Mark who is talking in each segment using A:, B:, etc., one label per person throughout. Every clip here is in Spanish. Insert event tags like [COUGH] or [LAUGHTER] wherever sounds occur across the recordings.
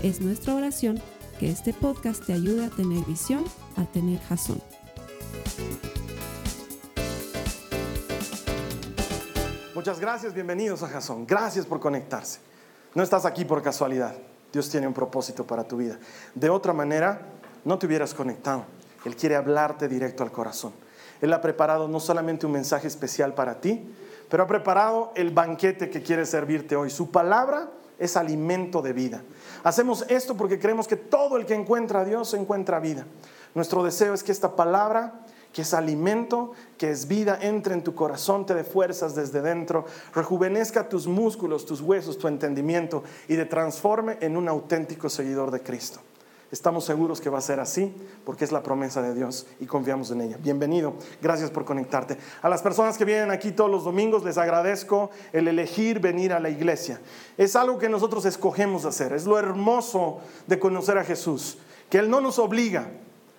A: Es nuestra oración que este podcast te ayude a tener visión, a tener jazón.
B: Muchas gracias, bienvenidos a Jazón. Gracias por conectarse. No estás aquí por casualidad. Dios tiene un propósito para tu vida. De otra manera, no te hubieras conectado. Él quiere hablarte directo al corazón. Él ha preparado no solamente un mensaje especial para ti, pero ha preparado el banquete que quiere servirte hoy. Su palabra es alimento de vida. Hacemos esto porque creemos que todo el que encuentra a Dios encuentra vida. Nuestro deseo es que esta palabra que es alimento, que es vida, entre en tu corazón, te dé fuerzas desde dentro, rejuvenezca tus músculos, tus huesos, tu entendimiento y te transforme en un auténtico seguidor de Cristo. Estamos seguros que va a ser así porque es la promesa de Dios y confiamos en ella. Bienvenido, gracias por conectarte. A las personas que vienen aquí todos los domingos les agradezco el elegir venir a la iglesia. Es algo que nosotros escogemos hacer, es lo hermoso de conocer a Jesús, que Él no nos obliga,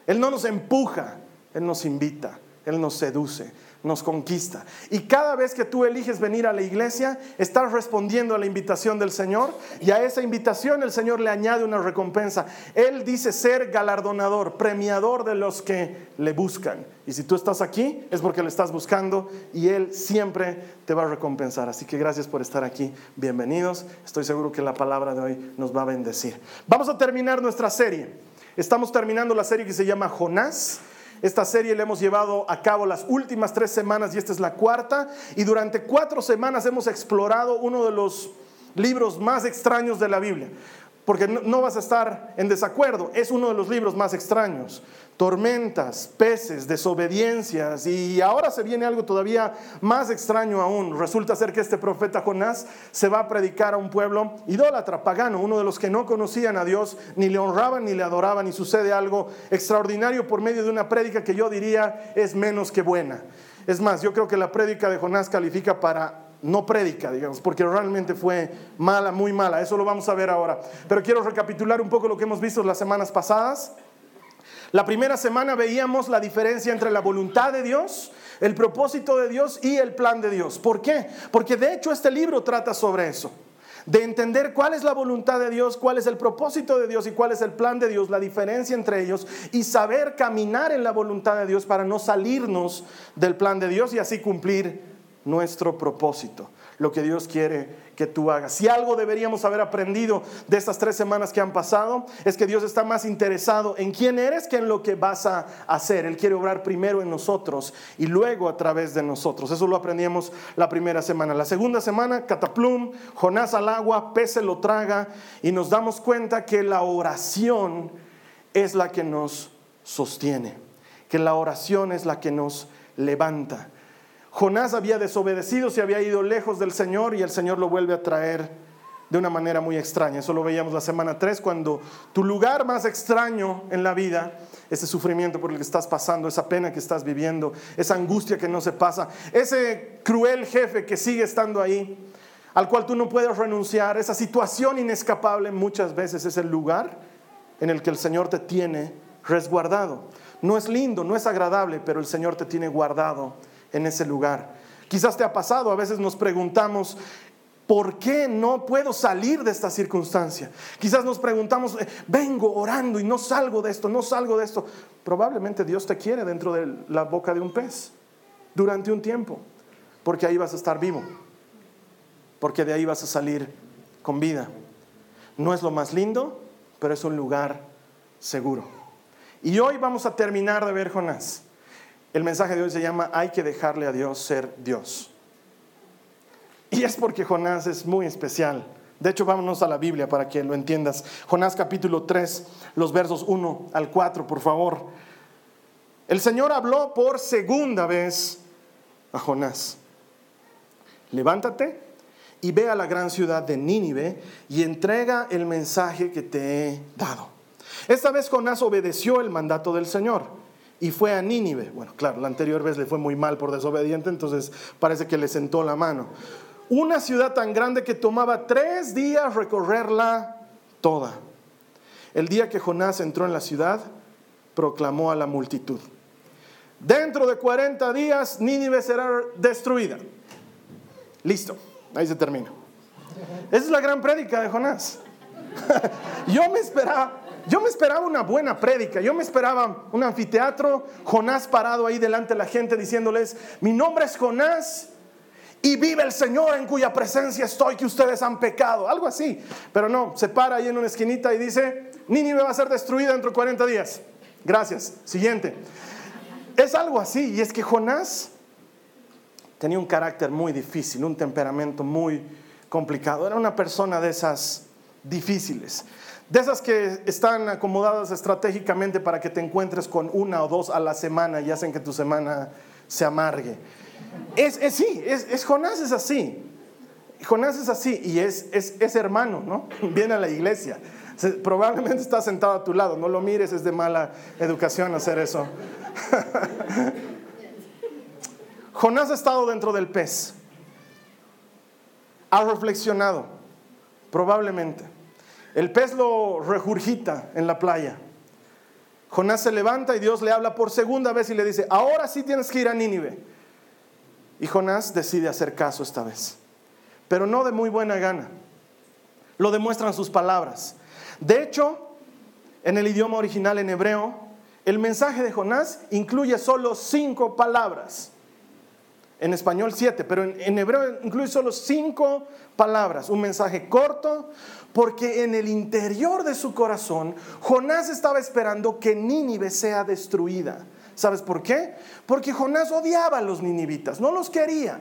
B: Él no nos empuja, él nos invita, Él nos seduce, nos conquista. Y cada vez que tú eliges venir a la iglesia, estás respondiendo a la invitación del Señor y a esa invitación el Señor le añade una recompensa. Él dice ser galardonador, premiador de los que le buscan. Y si tú estás aquí es porque le estás buscando y Él siempre te va a recompensar. Así que gracias por estar aquí. Bienvenidos. Estoy seguro que la palabra de hoy nos va a bendecir. Vamos a terminar nuestra serie. Estamos terminando la serie que se llama Jonás. Esta serie la hemos llevado a cabo las últimas tres semanas y esta es la cuarta. Y durante cuatro semanas hemos explorado uno de los libros más extraños de la Biblia. Porque no, vas a estar en desacuerdo, es uno de los libros más extraños tormentas, peces, desobediencias y ahora se viene algo todavía más extraño aún. Resulta ser que este profeta Jonás se va a predicar a un pueblo idólatra, pagano, uno de los que no conocían a Dios, ni le honraban ni le adoraban y sucede algo extraordinario por medio de una prédica que yo diría es menos que buena. Es más, yo creo que la prédica de Jonás califica para no prédica, digamos, porque realmente fue mala, muy mala. Eso lo vamos a ver ahora. Pero quiero recapitular un poco lo que hemos visto las semanas pasadas. La primera semana veíamos la diferencia entre la voluntad de Dios, el propósito de Dios y el plan de Dios. ¿Por qué? Porque de hecho este libro trata sobre eso. De entender cuál es la voluntad de Dios, cuál es el propósito de Dios y cuál es el plan de Dios, la diferencia entre ellos y saber caminar en la voluntad de Dios para no salirnos del plan de Dios y así cumplir nuestro propósito lo que Dios quiere que tú hagas. Si algo deberíamos haber aprendido de estas tres semanas que han pasado, es que Dios está más interesado en quién eres que en lo que vas a hacer. Él quiere obrar primero en nosotros y luego a través de nosotros. Eso lo aprendimos la primera semana. La segunda semana, cataplum, Jonás al agua, pez se lo traga y nos damos cuenta que la oración es la que nos sostiene, que la oración es la que nos levanta. Jonás había desobedecido, se había ido lejos del Señor y el Señor lo vuelve a traer de una manera muy extraña. Eso lo veíamos la semana 3, cuando tu lugar más extraño en la vida, ese sufrimiento por el que estás pasando, esa pena que estás viviendo, esa angustia que no se pasa, ese cruel jefe que sigue estando ahí, al cual tú no puedes renunciar, esa situación inescapable muchas veces es el lugar en el que el Señor te tiene resguardado. No es lindo, no es agradable, pero el Señor te tiene guardado en ese lugar. Quizás te ha pasado, a veces nos preguntamos, ¿por qué no puedo salir de esta circunstancia? Quizás nos preguntamos, eh, vengo orando y no salgo de esto, no salgo de esto. Probablemente Dios te quiere dentro de la boca de un pez durante un tiempo, porque ahí vas a estar vivo, porque de ahí vas a salir con vida. No es lo más lindo, pero es un lugar seguro. Y hoy vamos a terminar de ver Jonás. El mensaje de hoy se llama Hay que dejarle a Dios ser Dios. Y es porque Jonás es muy especial. De hecho, vámonos a la Biblia para que lo entiendas. Jonás capítulo 3, los versos 1 al 4, por favor. El Señor habló por segunda vez a Jonás. Levántate y ve a la gran ciudad de Nínive y entrega el mensaje que te he dado. Esta vez Jonás obedeció el mandato del Señor y fue a Nínive. Bueno, claro, la anterior vez le fue muy mal por desobediente, entonces parece que le sentó la mano. Una ciudad tan grande que tomaba tres días recorrerla toda. El día que Jonás entró en la ciudad, proclamó a la multitud, dentro de 40 días Nínive será destruida. Listo, ahí se termina. Esa es la gran prédica de Jonás. [LAUGHS] yo me esperaba, yo me esperaba una buena prédica, yo me esperaba un anfiteatro, Jonás parado ahí delante de la gente diciéndoles, mi nombre es Jonás y vive el Señor en cuya presencia estoy que ustedes han pecado, algo así. Pero no, se para ahí en una esquinita y dice, Nínive va a ser destruida dentro de 40 días. Gracias. Siguiente. Es algo así y es que Jonás tenía un carácter muy difícil, un temperamento muy complicado. Era una persona de esas difíciles, de esas que están acomodadas estratégicamente para que te encuentres con una o dos a la semana y hacen que tu semana se amargue. Es, es sí, es, Jonás es así. Jonás es así y es, es, hermano, ¿no? [LAUGHS] Viene a la iglesia. Probablemente está sentado a tu lado, no lo mires, es de mala educación hacer eso. [LAUGHS] Jonás ha estado dentro del pez. Ha reflexionado, probablemente. El pez lo regurgita en la playa. Jonás se levanta y Dios le habla por segunda vez y le dice, ahora sí tienes que ir a Nínive. Y Jonás decide hacer caso esta vez, pero no de muy buena gana. Lo demuestran sus palabras. De hecho, en el idioma original en hebreo, el mensaje de Jonás incluye solo cinco palabras. En español siete, pero en, hebreo incluye solo cinco palabras. Un mensaje corto, porque en el interior de su corazón, Jonás estaba esperando que Nínive sea destruida. ¿Sabes por qué? Porque Jonás odiaba a los ninivitas, no los quería.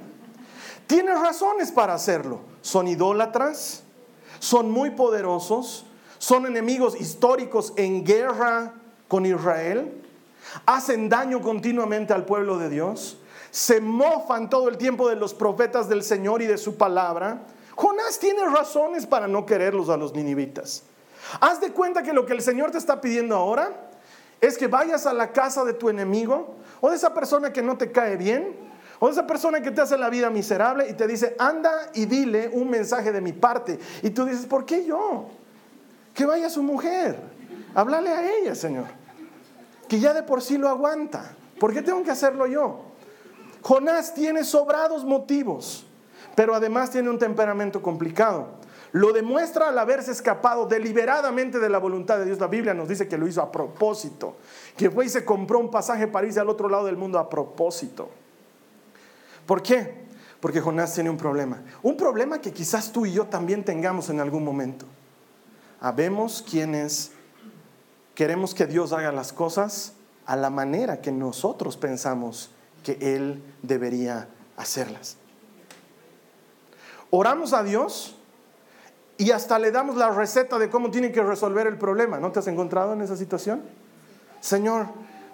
B: Tiene razones para hacerlo. Son idólatras, son muy poderosos, son enemigos históricos en guerra con Israel, hacen daño continuamente al pueblo de Dios, se mofan todo el tiempo de los profetas del Señor y de su palabra. Jonás tiene razones para no quererlos a los ninivitas. Haz de cuenta que lo que el Señor te está pidiendo ahora es que vayas a la casa de tu enemigo o de esa persona que no te cae bien o de esa persona que te hace la vida miserable y te dice, anda y dile un mensaje de mi parte. Y tú dices, ¿por qué yo? Que vaya su mujer. Háblale a ella, Señor. Que ya de por sí lo aguanta. ¿Por qué tengo que hacerlo yo? Jonás tiene sobrados motivos, pero además tiene un temperamento complicado. Lo demuestra al haberse escapado deliberadamente de la voluntad de Dios. La Biblia nos dice que lo hizo a propósito, que fue y se compró un pasaje para irse al otro lado del mundo a propósito. ¿Por qué? Porque Jonás tiene un problema. Un problema que quizás tú y yo también tengamos en algún momento. Habemos quienes queremos que Dios haga las cosas a la manera que nosotros pensamos Él debería hacerlas. Oramos a Dios y hasta le damos la receta de cómo tiene que resolver el problema. ¿No te has encontrado en esa situación? Señor,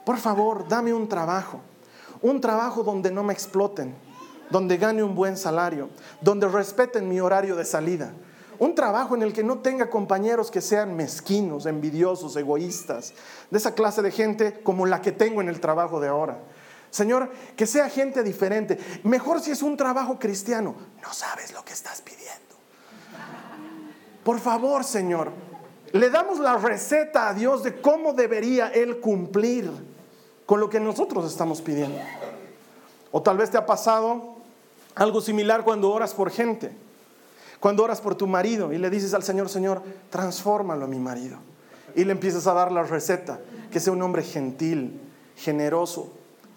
B: por favor, dame un trabajo. Un trabajo donde no me exploten, donde gane un buen salario, donde respeten mi horario de salida. Un trabajo en el que no tenga compañeros que sean mezquinos, envidiosos, egoístas, de esa clase de gente como la que tengo en el trabajo de ahora. Señor, que sea gente diferente. Mejor si es un trabajo cristiano. No sabes lo que estás pidiendo. Por favor, Señor, le damos la receta a Dios de cómo debería Él cumplir con lo que nosotros estamos pidiendo. O tal vez te ha pasado algo similar cuando oras por gente. Cuando oras por tu marido y le dices al Señor, Señor, transfórmalo a mi marido. Y le empiezas a dar la receta, que sea un hombre gentil, generoso,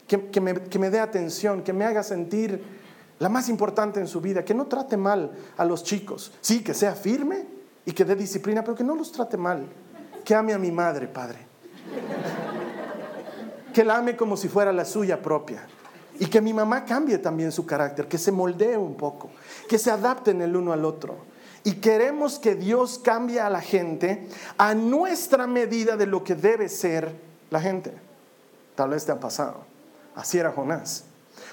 B: que, me, dé atención, que me haga sentir la más importante en su vida, que no trate mal a los chicos. Sí, que sea firme y que dé disciplina, pero que no los trate mal. Que ame a mi madre, Padre. Que la ame como si fuera la suya propia. Y que mi mamá cambie también su carácter, que se moldee un poco, que se adapten el uno al otro. Y queremos que Dios cambie a la gente a nuestra medida de lo que debe ser la gente. Tal vez te ha pasado. Así era Jonás.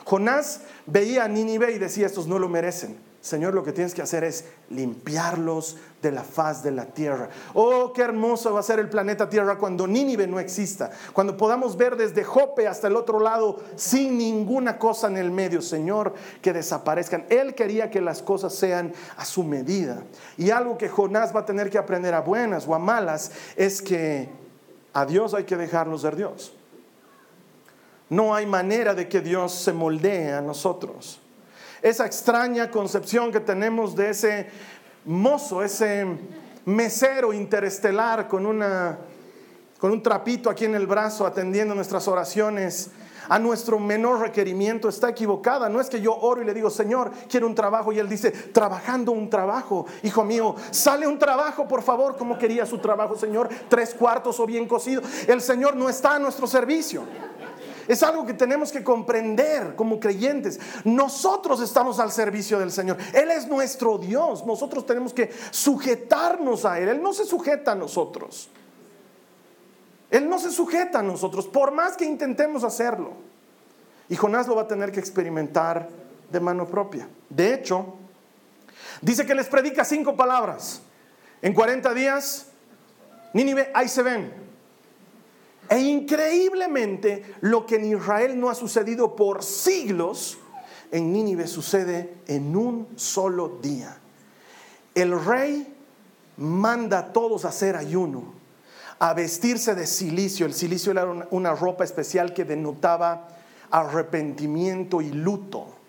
B: Jonás veía a Nínive y decía, estos no lo merecen. Señor, lo que tienes que hacer es limpiarlos de la faz de la tierra. Oh, qué hermoso va a ser el planeta Tierra cuando Nínive no exista, cuando podamos ver desde Jope hasta el otro lado sin ninguna cosa en el medio, Señor, que desaparezcan. Él quería que las cosas sean a su medida. Y algo que Jonás va a tener que aprender a buenas o a malas es que a Dios hay que dejarnos ser Dios. No hay manera de que Dios se moldee a nosotros esa extraña concepción que tenemos de ese mozo, ese mesero interestelar con, una, con un trapito aquí en el brazo atendiendo nuestras oraciones a nuestro menor requerimiento está equivocada. No es que yo oro y le digo, Señor, quiero un trabajo. Y Él dice, trabajando un trabajo. Hijo mío, sale un trabajo, por favor, como quería su trabajo, Señor. Tres cuartos o bien cocido. El Señor no está a nuestro servicio. Es algo que tenemos que comprender como creyentes. Nosotros estamos al servicio del Señor. Él es nuestro Dios. Nosotros tenemos que sujetarnos a Él. Él no se sujeta a nosotros. Él no se sujeta a nosotros, por más que intentemos hacerlo. Y Jonás lo va a tener que experimentar de mano propia. De hecho, dice que les predica cinco palabras. En 40 días, Nínive, ahí se ven. E increíblemente, lo que en Israel no ha sucedido por siglos, en Nínive sucede en un solo día. El rey manda a todos a hacer ayuno, a vestirse de silicio. El silicio era una ropa especial que denotaba arrepentimiento y luto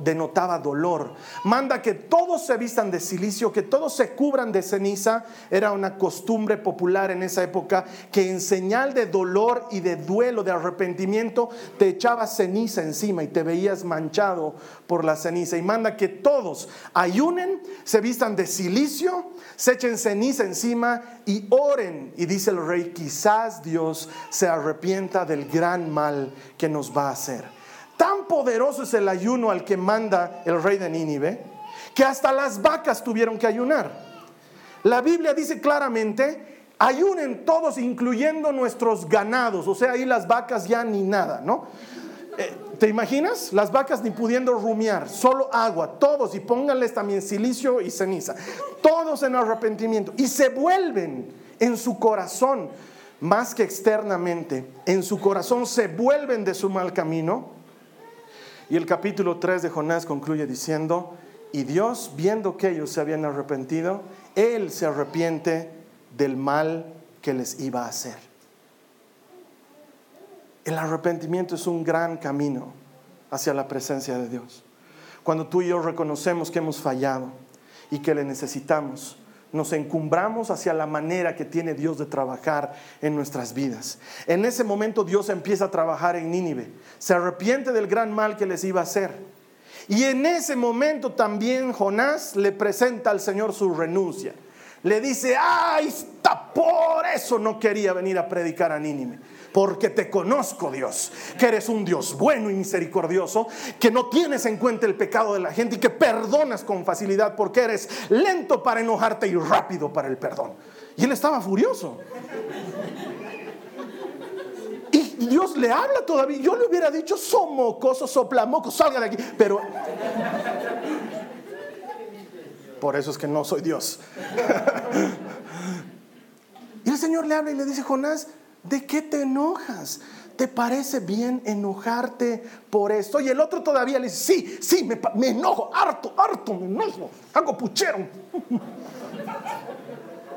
B: denotaba dolor. Manda que todos se vistan de silicio, que todos se cubran de ceniza. Era una costumbre popular en esa época que en señal de dolor y de duelo, de arrepentimiento, te echaba ceniza encima y te veías manchado por la ceniza. Y manda que todos ayunen, se vistan de silicio, se echen ceniza encima y oren. Y dice el rey, quizás Dios se arrepienta del gran mal que nos va a hacer. Tan poderoso es el ayuno al que manda el rey de Nínive, que hasta las vacas tuvieron que ayunar. La Biblia dice claramente, ayunen todos, incluyendo nuestros ganados, o sea, ahí las vacas ya ni nada, ¿no? Eh, ¿Te imaginas? Las vacas ni pudiendo rumiar, solo agua, todos, y pónganles también silicio y ceniza, todos en arrepentimiento, y se vuelven en su corazón, más que externamente, en su corazón se vuelven de su mal camino y el capítulo 3 de Jonás concluye diciendo, y Dios, viendo que ellos se habían arrepentido, Él se arrepiente del mal que les iba a hacer. El arrepentimiento es un gran camino hacia la presencia de Dios. Cuando tú y yo reconocemos que hemos fallado y que le necesitamos, nos encumbramos hacia la manera que tiene Dios de trabajar en nuestras vidas. En ese momento Dios empieza a trabajar en Nínive, se arrepiente del gran mal que les iba a hacer. Y en ese momento también Jonás le presenta al Señor su renuncia. Le dice, ay, está por eso no quería venir a predicar a Nínive porque te conozco Dios, que eres un Dios bueno y misericordioso, que no tienes en cuenta el pecado de la gente y que perdonas con facilidad porque eres lento para enojarte y rápido para el perdón. Y él estaba furioso. Y Dios le habla todavía. Yo le hubiera dicho, somocoso, soplamoco, salga de aquí. Pero por eso es que no soy Dios. [LAUGHS] y el Señor le habla y le dice, Jonás, ¿De qué te enojas? ¿Te parece bien enojarte por esto? Y el otro todavía le dice, sí, sí, me, enojo, harto, harto, me enojo, hago puchero.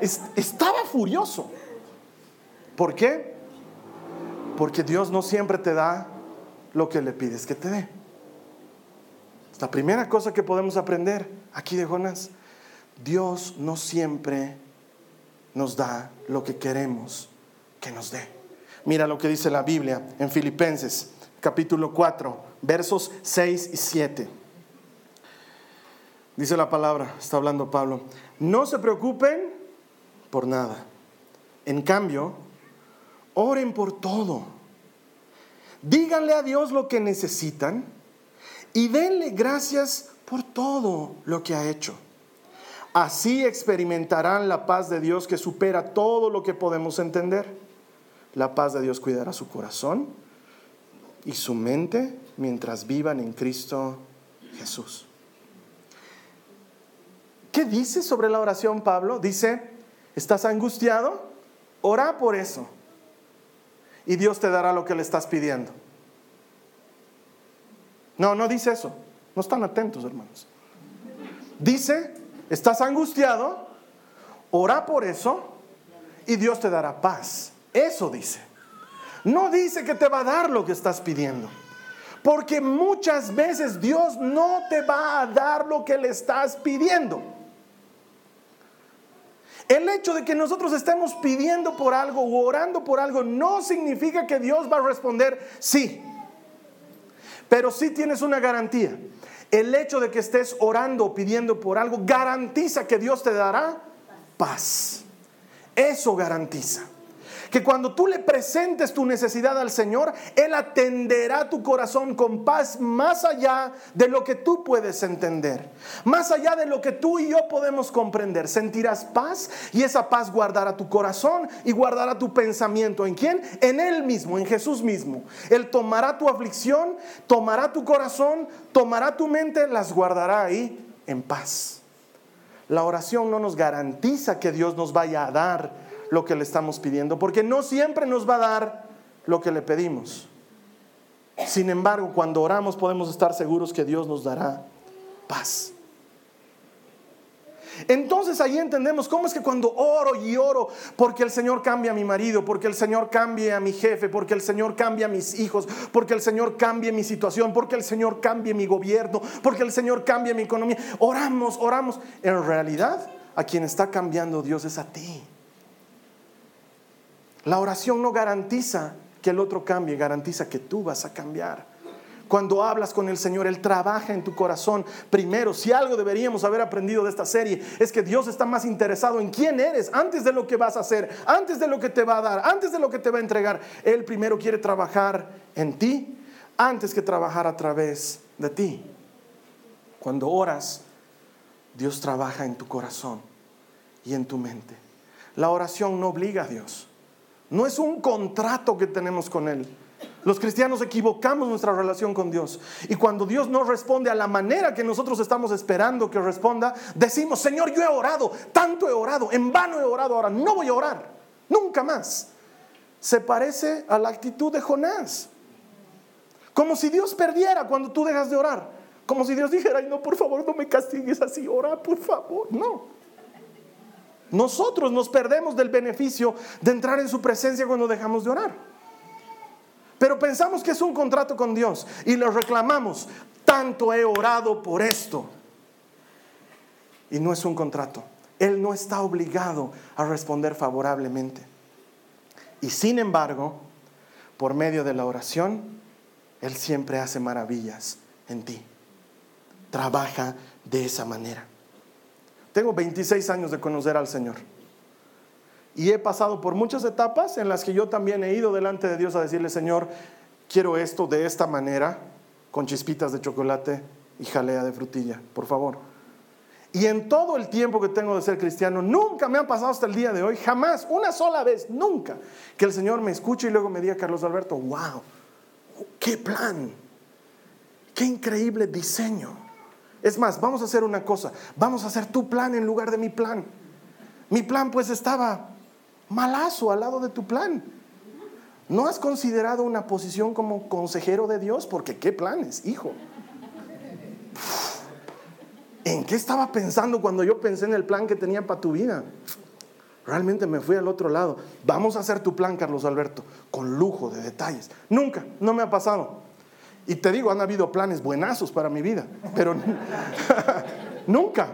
B: [LAUGHS] estaba furioso. ¿Por qué? Porque Dios no siempre te da lo que le pides que te dé. La primera cosa que podemos aprender aquí de Jonás, Dios no siempre nos da lo que queremos que nos dé. Mira lo que dice la Biblia en Filipenses capítulo 4, versos 6 y 7. Dice la palabra, está hablando Pablo, no se preocupen por nada. En cambio, oren por todo. Díganle a Dios lo que necesitan y denle gracias por todo lo que ha hecho. Así experimentarán la paz de Dios que supera todo lo que podemos entender la paz de Dios cuidará su corazón y su mente mientras vivan en Cristo Jesús. ¿Qué dice sobre la oración Pablo? Dice, ¿estás angustiado? Ora por eso. Y Dios te dará lo que le estás pidiendo. No, no dice eso. No están atentos, hermanos. Dice, estás angustiado, ora por eso y Dios te dará paz. Eso dice. No dice que te va a dar lo que estás pidiendo. Porque muchas veces Dios no te va a dar lo que le estás pidiendo. El hecho de que nosotros estemos pidiendo por algo o orando por algo no significa que Dios va a responder sí. Pero sí tienes una garantía. El hecho de que estés orando o pidiendo por algo garantiza que Dios te dará paz. Eso garantiza que cuando tú le presentes tu necesidad al Señor, Él atenderá tu corazón con paz más allá de lo que tú puedes entender, más allá de lo que tú y yo podemos comprender. Sentirás paz y esa paz guardará tu corazón y guardará tu pensamiento. ¿En quién? En Él mismo, en Jesús mismo. Él tomará tu aflicción, tomará tu corazón, tomará tu mente, las guardará ahí en paz. La oración no nos garantiza que Dios nos vaya a dar lo que le estamos pidiendo, porque no siempre nos va a dar lo que le pedimos. Sin embargo, cuando oramos podemos estar seguros que Dios nos dará paz. Entonces ahí entendemos cómo es que cuando oro y oro porque el Señor cambia a mi marido, porque el Señor cambie a mi jefe, porque el Señor cambie a mis hijos, porque el Señor cambie mi situación, porque el Señor cambie mi gobierno, porque el Señor cambie mi economía. Oramos, oramos. En realidad, a quien está cambiando Dios es a ti. La oración no garantiza que el otro cambie, garantiza que tú vas a cambiar. Cuando hablas con el Señor, Él trabaja en tu corazón. Primero, si algo deberíamos haber aprendido de esta serie, es que Dios está más interesado en quién eres antes de lo que vas a hacer, antes de lo que te va a dar, antes de lo que te va a entregar. Él primero quiere trabajar en ti antes que trabajar a través de ti. Cuando oras, Dios trabaja en tu corazón y en tu mente. La oración no obliga a Dios. No es un contrato que tenemos con Él. Los cristianos equivocamos nuestra relación con Dios. Y cuando Dios no responde a la manera que nosotros estamos esperando que responda, decimos, Señor, yo he orado, tanto he orado, en vano he orado, ahora no voy a orar, nunca más. Se parece a la actitud de Jonás. Como si Dios perdiera cuando tú dejas de orar. Como si Dios dijera, Ay, no, por favor, no me castigues así, ora, por favor. No. Nosotros nos perdemos del beneficio de entrar en su presencia cuando dejamos de orar. Pero pensamos que es un contrato con Dios y lo reclamamos. Tanto he orado por esto. Y no es un contrato. Él no está obligado a responder favorablemente. Y sin embargo, por medio de la oración, Él siempre hace maravillas en ti. Trabaja de esa manera. Tengo 26 años de conocer al Señor. Y he pasado por muchas etapas en las que yo también he ido delante de Dios a decirle, Señor, quiero esto de esta manera, con chispitas de chocolate y jalea de frutilla, por favor. Y en todo el tiempo que tengo de ser cristiano, nunca me ha pasado hasta el día de hoy, jamás, una sola vez, nunca, que el Señor me escuche y luego me diga, Carlos Alberto, wow, qué plan, qué increíble diseño. Es más, vamos a hacer una cosa, vamos a hacer tu plan en lugar de mi plan. Mi plan pues estaba malazo al lado de tu plan. ¿No has considerado una posición como consejero de Dios? Porque qué planes, hijo. ¿En qué estaba pensando cuando yo pensé en el plan que tenía para tu vida? Realmente me fui al otro lado. Vamos a hacer tu plan, Carlos Alberto, con lujo de detalles. Nunca, no me ha pasado. Y te digo, han habido planes buenazos para mi vida, pero [LAUGHS] nunca.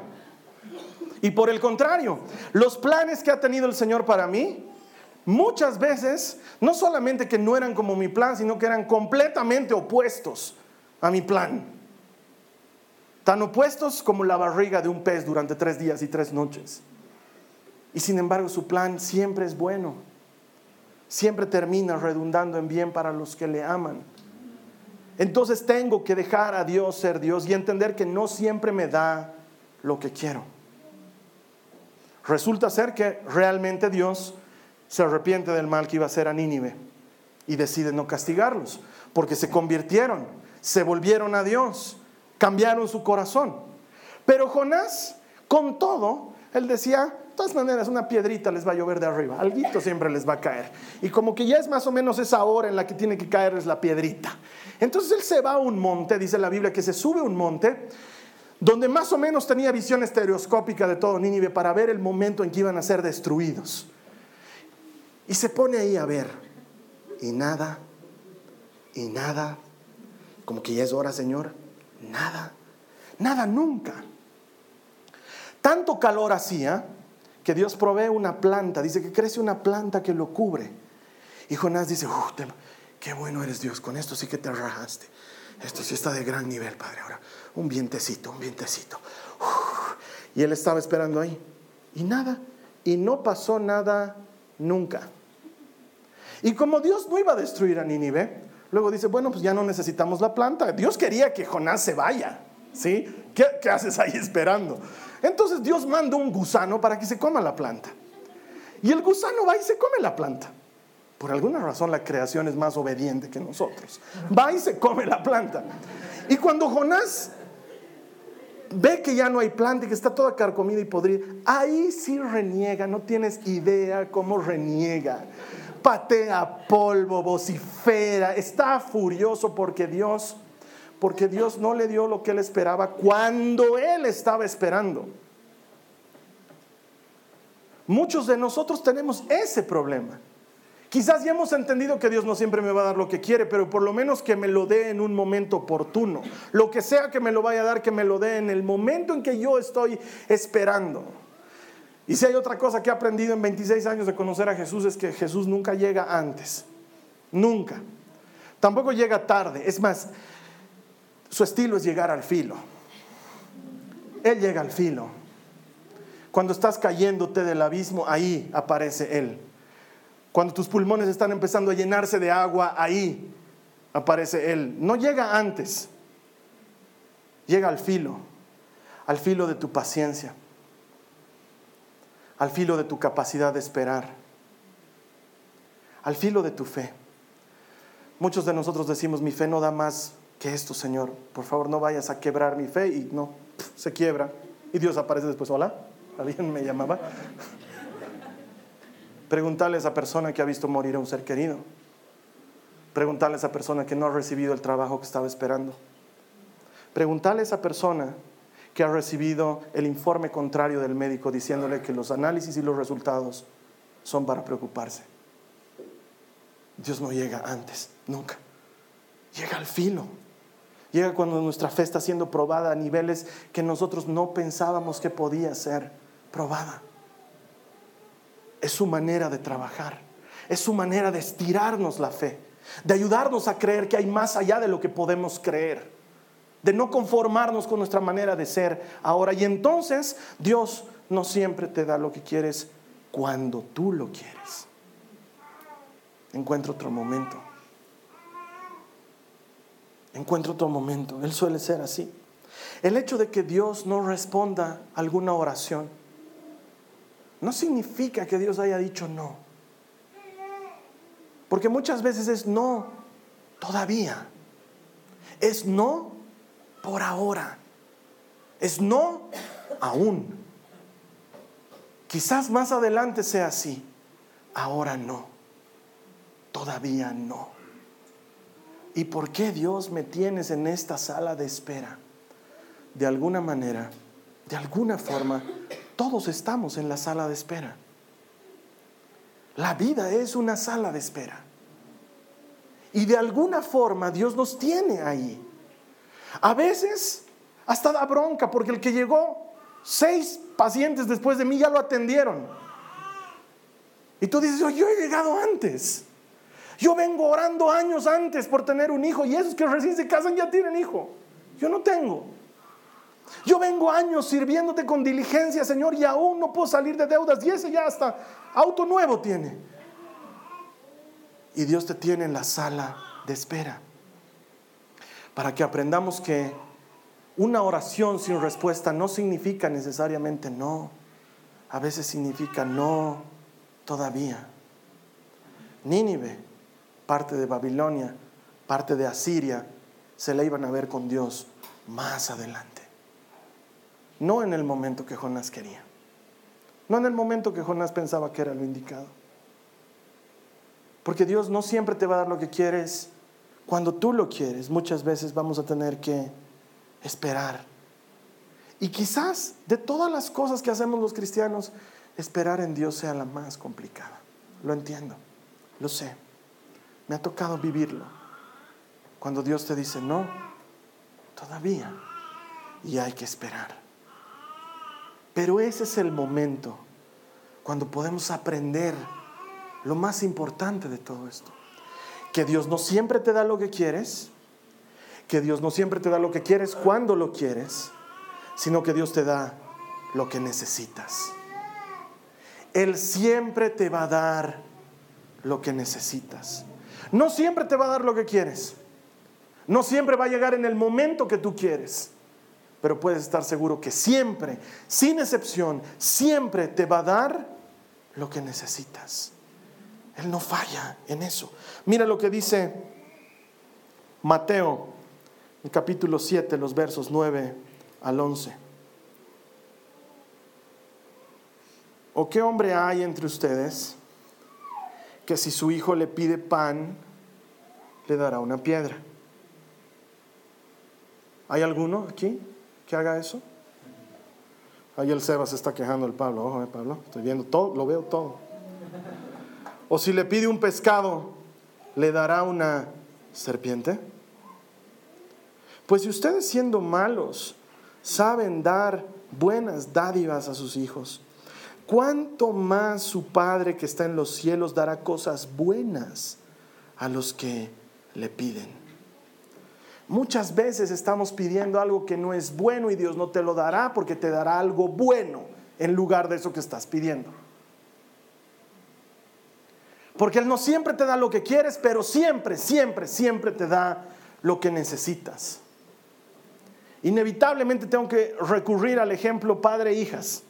B: Y por el contrario, los planes que ha tenido el Señor para mí, muchas veces, no solamente que no eran como mi plan, sino que eran completamente opuestos a mi plan. Tan opuestos como la barriga de un pez durante tres días y tres noches. Y sin embargo su plan siempre es bueno. Siempre termina redundando en bien para los que le aman. Entonces tengo que dejar a Dios ser Dios y entender que no siempre me da lo que quiero. Resulta ser que realmente Dios se arrepiente del mal que iba a hacer a Nínive y decide no castigarlos, porque se convirtieron, se volvieron a Dios, cambiaron su corazón. Pero Jonás, Con todo, él decía, de todas maneras, una piedrita les va a llover de arriba, alguito siempre les va a caer. Y como que ya es más o menos esa hora en la que tiene que caerles la piedrita. Entonces él se va a un monte, dice la Biblia que se sube a un monte, donde más o menos tenía visión estereoscópica de todo Nínive para ver el momento en que iban a ser destruidos. Y se pone ahí a ver, y nada, y nada, como que ya es hora, Señor, nada, nada nunca. Tanto calor hacía que Dios provee una planta, dice que crece una planta que lo cubre. Y Jonás dice, qué bueno eres Dios, con esto sí que te rajaste. Esto sí está de gran nivel, Padre. Ahora, un vientecito, un vientecito. Y él estaba esperando ahí. Y nada. Y no pasó nada nunca. Y como Dios no iba a destruir a Nínive, luego dice, bueno, pues ya no necesitamos la planta. Dios quería que Jonás se vaya. ¿Sí? ¿Qué, haces ahí esperando? Entonces Dios manda un gusano para que se coma la planta. Y el gusano va y se come la planta. Por alguna razón la creación es más obediente que nosotros. Va y se come la planta. Y cuando Jonás ve que ya no hay planta y que está toda carcomida y podrida, ahí sí reniega, no tienes idea cómo reniega. Patea polvo, vocifera, está furioso porque Dios porque Dios no le dio lo que él esperaba cuando él estaba esperando. Muchos de nosotros tenemos ese problema. Quizás ya hemos entendido que Dios no siempre me va a dar lo que quiere, pero por lo menos que me lo dé en un momento oportuno. Lo que sea que me lo vaya a dar, que me lo dé en el momento en que yo estoy esperando. Y si hay otra cosa que he aprendido en 26 años de conocer a Jesús es que Jesús nunca llega antes. Nunca. Tampoco llega tarde. Es más, su estilo es llegar al filo. Él llega al filo. Cuando estás cayéndote del abismo, ahí aparece Él. Cuando tus pulmones están empezando a llenarse de agua, ahí aparece Él. No llega antes. Llega al filo. Al filo de tu paciencia. Al filo de tu capacidad de esperar. Al filo de tu fe. Muchos de nosotros decimos, mi fe no da más que esto, Señor, por favor no vayas a quebrar mi fe y no, se quiebra. Y Dios aparece después, hola, [LAUGHS] alguien me llamaba. Preguntarle a esa persona que ha visto morir a un ser querido. Preguntarle a esa persona que no ha recibido el trabajo que estaba esperando. Preguntarle a esa persona que ha recibido el informe contrario del médico diciéndole que los análisis y los resultados son para preocuparse. Dios no llega antes, nunca. Llega al filo. Llega cuando nuestra fe está siendo probada a niveles que nosotros no pensábamos que podía ser probada. Es su manera de trabajar, es su manera de estirarnos la fe, de ayudarnos a creer que hay más allá de lo que podemos creer, de no conformarnos con nuestra manera de ser ahora. Y entonces Dios no siempre te da lo que quieres cuando tú lo quieres. Encuentra otro momento encuentra otro momento. Él suele ser así. El hecho de que Dios no responda a alguna oración no significa que Dios haya dicho no. Porque muchas veces es no todavía. Es no por ahora. Es no aún. Quizás más adelante sea así. Ahora no. Todavía no. ¿Y por qué Dios me tienes en esta sala de espera? De alguna manera, de alguna forma, todos estamos en la sala de espera. La vida es una sala de espera. Y de alguna forma Dios nos tiene ahí. A veces hasta da bronca porque el que llegó seis pacientes después de mí ya lo atendieron. Y tú dices, yo he llegado antes. Yo vengo orando años antes por tener un hijo y esos que recién se casan ya tienen hijo. Yo no tengo. Yo vengo años sirviéndote con diligencia, Señor, y aún no puedo salir de deudas. Y ese ya hasta auto nuevo tiene. Y Dios te tiene en la sala de espera. Para que aprendamos que una oración sin respuesta no significa necesariamente no. A veces significa no todavía. Nínive parte de Babilonia, parte de Asiria, se la iban a ver con Dios más adelante. no en el momento que Jonás quería, no en el momento que Jonás pensaba que era lo indicado. Porque Dios no siempre te va a dar lo que quieres cuando tú lo quieres. Muchas veces vamos a tener que esperar. Y quizás de todas las cosas que hacemos los cristianos, esperar en Dios sea la más complicada. Lo entiendo, lo sé. Me ha tocado vivirlo. Cuando Dios te dice, no, todavía. Y hay que esperar. Pero ese es el momento cuando podemos aprender lo más importante de todo esto. Que Dios no siempre te da lo que quieres, que Dios no siempre te da lo que quieres cuando lo quieres, sino que Dios te da lo que necesitas. Él siempre te va a dar lo que necesitas. No siempre te va a dar lo que quieres. No siempre va a llegar en el momento que tú quieres. Pero puedes estar seguro que siempre, sin excepción, siempre te va a dar lo que necesitas. Él no falla en eso. Mira lo que dice Mateo, el capítulo 7, los versos 9 al 11. ¿O qué hombre hay entre ustedes que si su hijo le pide pan, le dará una piedra? ¿Hay alguno aquí que haga eso? Ahí el Seba se está quejando el Pablo. Ojo, eh, Pablo, estoy viendo todo, lo veo todo. O si le pide un pescado, ¿le dará una serpiente? Pues si ustedes siendo malos saben dar buenas dádivas a sus hijos, ¿cuánto más su Padre que está en los cielos dará cosas buenas a los que le piden? Muchas veces estamos pidiendo algo que no es bueno y Dios no te lo dará porque te dará algo bueno en lugar de eso que estás pidiendo. Porque Él no siempre te da lo que quieres, pero siempre, siempre, siempre te da lo que necesitas. Inevitablemente tengo que recurrir al ejemplo padre-hijas.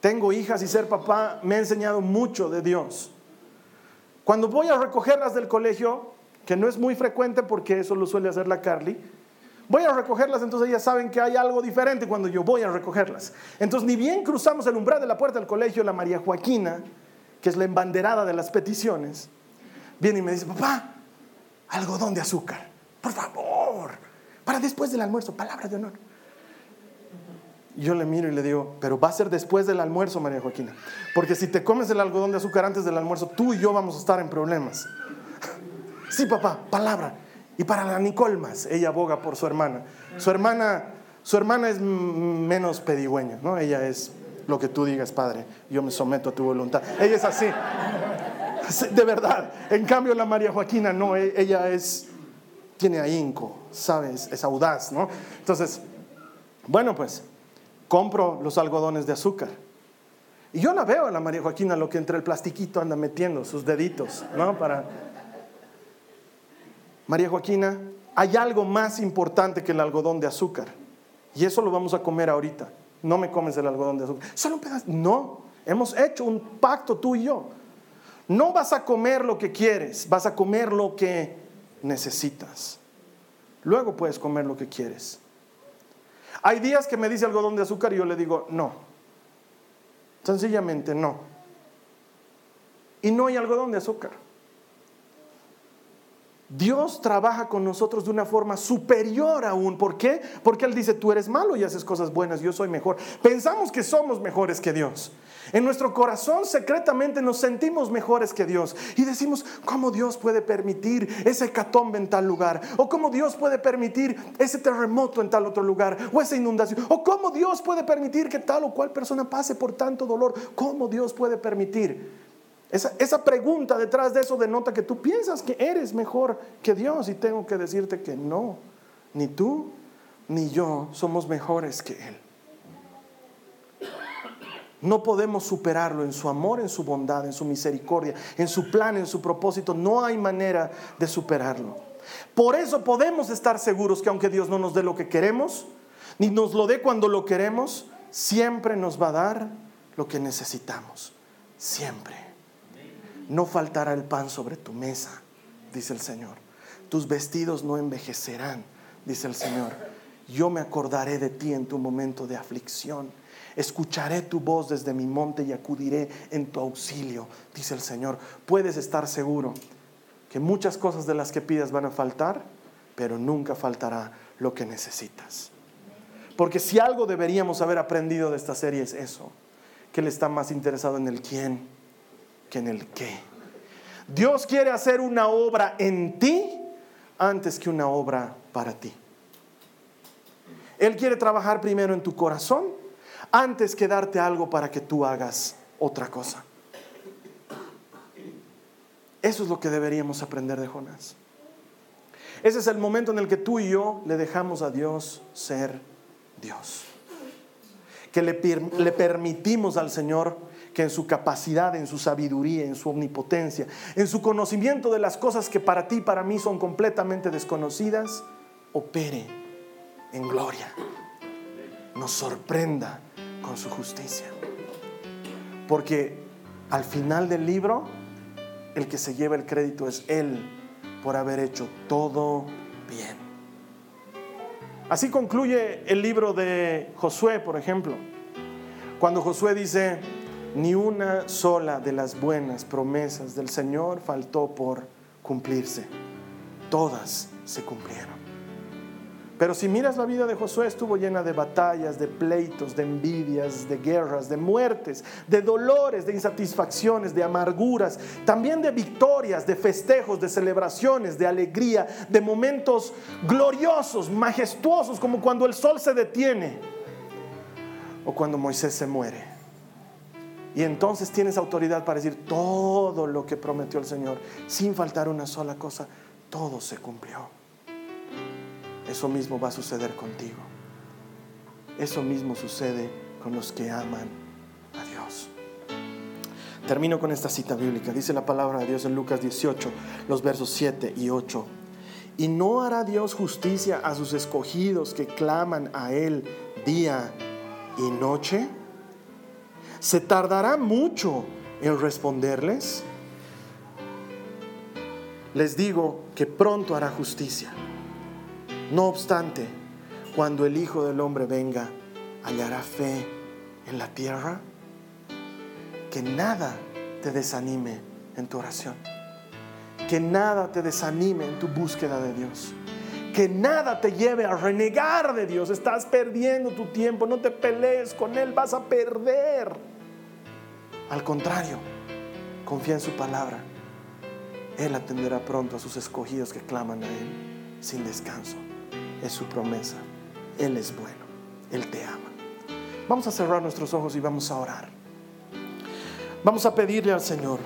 B: Tengo hijas y ser papá me ha enseñado mucho de Dios. Cuando voy a recogerlas del colegio, que no es muy frecuente porque eso lo suele hacer la Carly, voy a recogerlas, entonces ellas saben que hay algo diferente cuando yo voy a recogerlas. Entonces, ni bien cruzamos el umbral de la puerta del colegio, la María Joaquina, que es la embanderada de las peticiones, viene y me dice, papá, algodón de azúcar, por favor, para después del almuerzo, palabra de honor. Yo le miro y le digo, pero va a ser después del almuerzo, María Joaquina, porque si te comes el algodón de azúcar antes del almuerzo, tú y yo vamos a estar en problemas. [LAUGHS] sí, papá, palabra. Y para la Nicolmas, ella aboga por su hermana. Su hermana, su hermana es menos pedigüeña, ¿no? Ella es lo que tú digas, Padre, yo me someto a tu voluntad. Ella es así, [LAUGHS] de verdad. En cambio, la María Joaquina, no, e, ella es, tiene ahínco, ¿sabes? Es audaz, ¿no? Entonces, bueno, pues, compro los algodones de azúcar. Y yo la veo a la María Joaquina lo que entre el plastiquito anda metiendo, sus deditos, ¿no? Para... María Joaquina, hay algo más importante que el algodón de azúcar. Y eso lo vamos a comer ahorita no me comes el algodón de azúcar. Solo un pedazo. No, hemos hecho un pacto tú y yo. No vas a comer lo que quieres, vas a comer lo que necesitas. Luego puedes comer lo que quieres. Hay días que me dice algodón de azúcar y yo le digo, no. Sencillamente no. Y no hay algodón de azúcar. Dios trabaja con nosotros de una forma superior aún. ¿Por qué? Porque Él dice, tú eres malo y haces cosas buenas, yo soy mejor. Pensamos que somos mejores que Dios. En nuestro corazón secretamente nos sentimos mejores que Dios y decimos, ¿cómo Dios puede permitir ese hecatombe en tal lugar? ¿O cómo Dios puede permitir ese terremoto en tal otro lugar? ¿O esa inundación? ¿O cómo Dios puede permitir que tal o cual persona pase por tanto dolor? ¿Cómo Dios puede permitir? Esa, pregunta detrás de eso denota que tú piensas que eres mejor que Dios y tengo que decirte que no, ni tú ni yo somos mejores que Él. No podemos superarlo en su amor, en su bondad, en su misericordia, en su plan, en su propósito. No hay manera de superarlo. Por eso podemos estar seguros que aunque Dios no nos dé lo que queremos, ni nos lo dé cuando lo queremos, siempre nos va a dar lo que necesitamos. Siempre no faltará el pan sobre tu mesa, dice el Señor. Tus vestidos no envejecerán, dice el Señor. yo me acordaré de ti en tu momento de aflicción. Escucharé tu voz desde mi monte y acudiré en tu auxilio, dice el Señor. Puedes estar seguro que muchas cosas de las que pidas van a faltar, pero nunca faltará lo que necesitas. Porque si algo deberíamos haber aprendido de esta serie es eso, que Él está más interesado en el quién que en el qué. Dios quiere hacer una obra en ti antes que una obra para ti. Él quiere trabajar primero en tu corazón antes que darte algo para que tú hagas otra cosa. Eso es lo que deberíamos aprender de Jonás. Ese es el momento en el que tú y yo le dejamos a Dios ser Dios. Que le, le, permitimos al Señor que en su capacidad, en su sabiduría, en su omnipotencia, en su conocimiento de las cosas que para ti y para mí son completamente desconocidas, opere en gloria. Nos sorprenda con su justicia. Porque al final del libro, el que se lleva el crédito es Él por haber hecho todo bien. Así concluye el libro de Josué, por ejemplo. Cuando Josué dice, ni una sola de las buenas promesas del Señor faltó por cumplirse. Todas se cumplieron. Pero si miras la vida de Josué, estuvo llena de batallas, de pleitos, de envidias, de guerras, de muertes, de dolores, de insatisfacciones, de amarguras, también de victorias, de festejos, de celebraciones, de alegría, de momentos gloriosos, majestuosos, como cuando el sol se detiene o cuando Moisés se muere. Y entonces tienes autoridad para decir todo lo que prometió el Señor, sin faltar una sola cosa, todo se cumplió. Eso mismo va a suceder contigo. Eso mismo sucede con los que aman a Dios. Termino con esta cita bíblica. Dice la palabra de Dios en Lucas 18, los versos 7 y 8. ¿Y no hará Dios justicia a sus escogidos que claman a Él día y noche? ¿Se tardará mucho en responderles? Les digo que pronto hará justicia. No obstante, cuando el Hijo del Hombre venga, hallará fe en la tierra. Que nada te desanime en tu oración. Que nada te desanime en tu búsqueda de Dios. Que nada te lleve a renegar de Dios. Estás perdiendo tu tiempo. No te pelees con Él. Vas a perder. Al contrario, confía en su palabra. Él atenderá pronto a sus escogidos que claman a Él sin descanso es su promesa. Él es bueno, Él te ama. Vamos a cerrar nuestros ojos y vamos a orar. Vamos a pedirle al Señor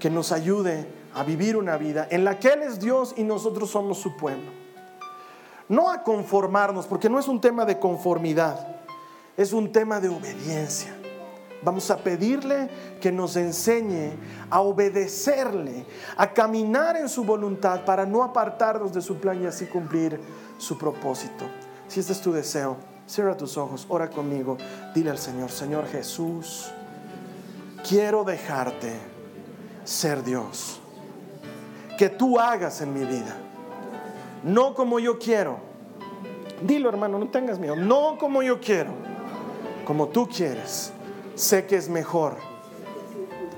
B: que nos ayude a vivir una vida en la que Él es Dios y nosotros somos su pueblo. No a conformarnos, porque no es un tema de conformidad, es un tema de obediencia. Vamos a pedirle que nos enseñe a obedecerle, a caminar en su voluntad para no apartarnos de su plan y así cumplir su propósito. Si este es tu deseo, cierra tus ojos, ora conmigo, dile al Señor, Señor Jesús, quiero dejarte ser Dios. Que tú hagas en mi vida, no como yo quiero. Dilo hermano, no tengas miedo, no como yo quiero, como tú quieres. Sé que es mejor,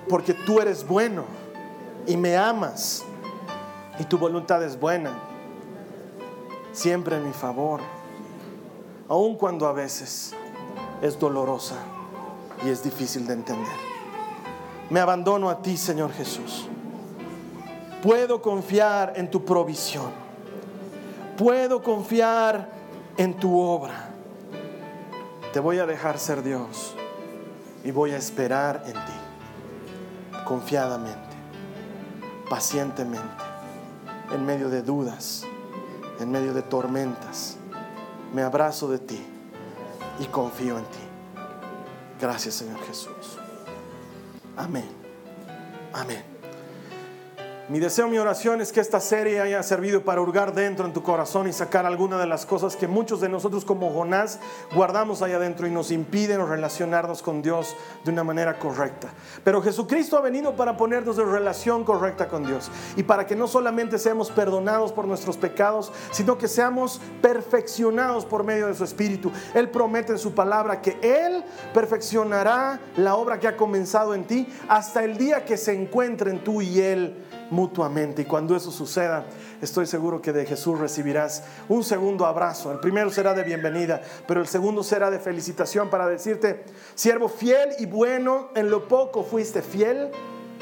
B: porque tú eres bueno y me amas y tu voluntad es buena siempre en mi favor, aun cuando a veces es dolorosa y es difícil de entender. Me abandono a ti, Señor Jesús. Puedo confiar en tu provisión. Puedo confiar en tu obra. Te voy a dejar ser Dios y voy a esperar en ti, confiadamente, pacientemente, en medio de dudas en medio de tormentas. Me abrazo de ti y confío en ti. Gracias Señor Jesús. Amén. Amén. Mi deseo, mi oración es que esta serie haya servido para hurgar dentro en tu corazón y sacar alguna de las cosas que muchos de nosotros como Jonás guardamos allá adentro y nos impiden relacionarnos con Dios de una manera correcta. Pero Jesucristo ha venido para ponernos en relación correcta con Dios y para que no solamente seamos perdonados por nuestros pecados, sino que seamos perfeccionados por medio de su Espíritu. Él promete en su palabra que Él perfeccionará la obra que ha comenzado en ti hasta el día que se encuentren tú y Él mutuamente. Y cuando eso suceda, estoy seguro que de Jesús recibirás un segundo abrazo. El primero será de bienvenida, pero el segundo será de felicitación para decirte, siervo fiel y bueno, en lo poco fuiste fiel,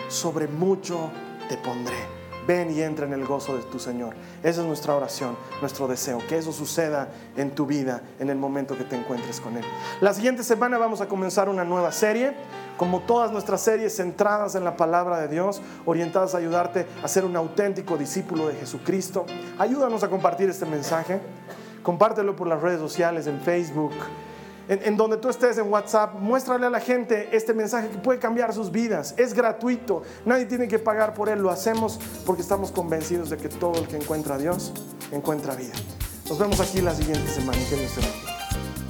B: sobre mucho te pondré. Ven y entra en el gozo de tu Señor. Esa es nuestra oración, nuestro deseo, que eso suceda en tu vida en el momento que te encuentres con Él. La siguiente semana vamos a comenzar una nueva serie, como todas nuestras series centradas en la palabra de Dios, orientadas a ayudarte a ser un auténtico discípulo de Jesucristo. Ayúdanos a compartir este mensaje. Compártelo por las redes sociales, en Facebook, en, donde tú estés en WhatsApp, muéstrale a la gente este mensaje que puede cambiar sus vidas. Es gratuito, nadie tiene que pagar por él. Lo hacemos porque estamos convencidos de que todo el que encuentra a Dios encuentra vida. Nos vemos aquí la siguiente semana.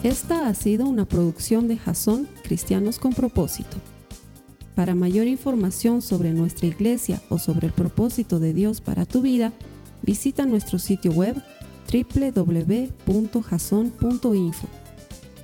A: Esta ha sido una producción de Jason Cristianos con Propósito. Para mayor información sobre nuestra iglesia o sobre el propósito de Dios para tu vida, visita nuestro sitio web www.jason.info.